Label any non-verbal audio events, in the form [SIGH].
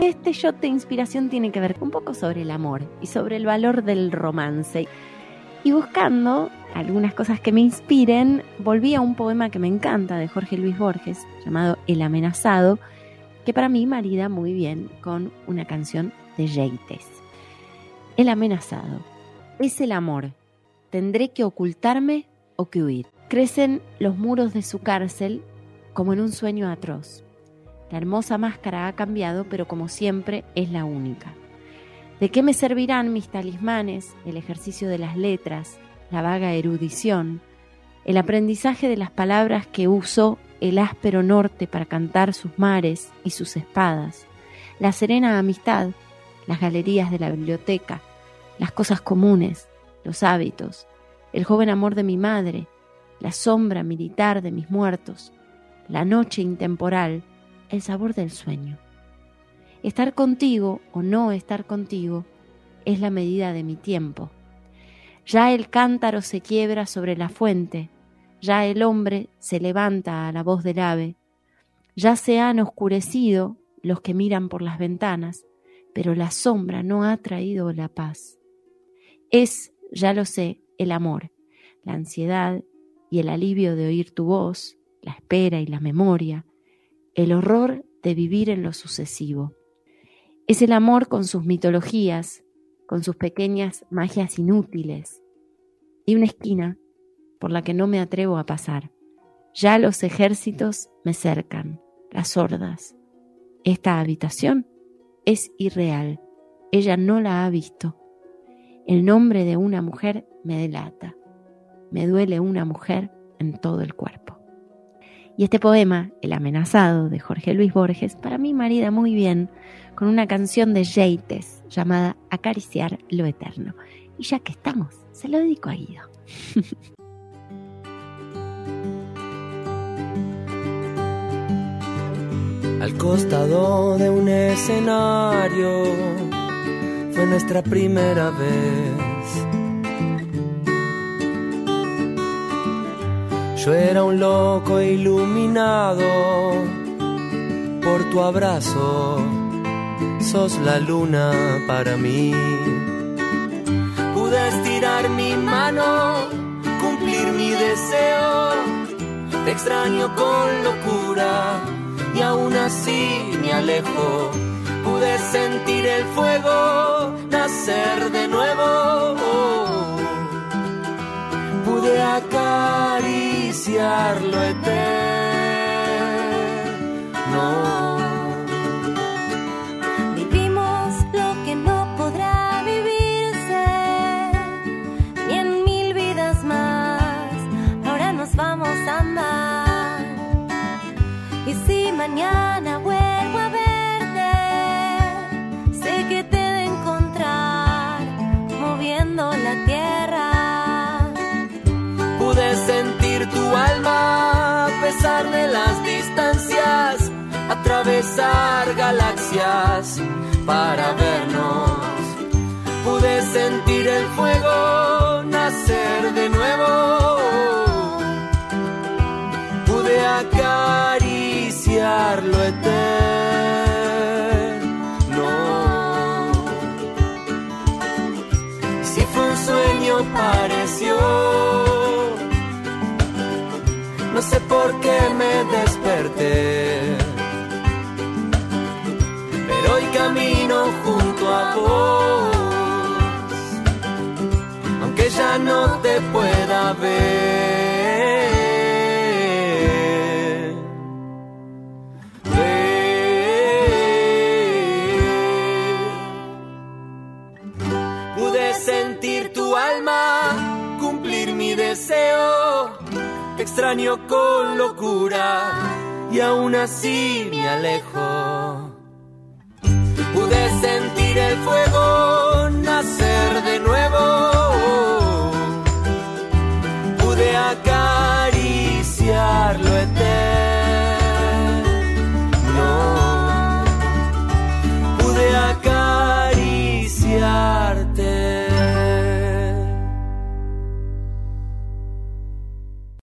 Este shot de inspiración tiene que ver un poco sobre el amor y sobre el valor del romance. Y buscando algunas cosas que me inspiren, volví a un poema que me encanta de Jorge Luis Borges, llamado El amenazado, que para mí marida muy bien con una canción de Yeites. El amenazado. Es el amor. Tendré que ocultarme o que huir. Crecen los muros de su cárcel como en un sueño atroz. La hermosa máscara ha cambiado, pero como siempre es la única. ¿De qué me servirán mis talismanes, el ejercicio de las letras, la vaga erudición, el aprendizaje de las palabras que usó el áspero norte para cantar sus mares y sus espadas, la serena amistad, las galerías de la biblioteca, las cosas comunes, los hábitos, el joven amor de mi madre, la sombra militar de mis muertos, la noche intemporal, el sabor del sueño. Estar contigo o no estar contigo es la medida de mi tiempo. Ya el cántaro se quiebra sobre la fuente, ya el hombre se levanta a la voz del ave, ya se han oscurecido los que miran por las ventanas, pero la sombra no ha traído la paz. Es, ya lo sé, el amor, la ansiedad y el alivio de oír tu voz, la espera y la memoria, el horror de vivir en lo sucesivo. Es el amor con sus mitologías, con sus pequeñas magias inútiles, y una esquina por la que no me atrevo a pasar. Ya los ejércitos me cercan, las hordas. Esta habitación es irreal. Ella no la ha visto. El nombre de una mujer me delata. Me duele una mujer en todo el cuerpo. Y este poema, El amenazado, de Jorge Luis Borges, para mí marida muy bien con una canción de Yeites llamada Acariciar lo Eterno. Y ya que estamos, se lo dedico a Guido. [LAUGHS] Al costado de un escenario fue nuestra primera vez Yo era un loco iluminado por tu abrazo, sos la luna para mí. Pude estirar mi mano, cumplir mi deseo, te extraño con locura y aún así me alejo. Pude sentir el fuego nacer de nuevo. Pude acariciar lo eterno. Vivimos lo que no podrá vivirse ni en mil vidas más. Ahora nos vamos a amar. Y si mañana para vernos. Pude sentir el fuego nacer de nuevo. Pude acariciar lo eterno. Si fue un sueño pareció no sé por qué me desperté. Junto a vos, aunque ya no te pueda ver. Pude sentir tu alma, cumplir mi deseo extraño con locura y aún así me alejo sentir el fuego.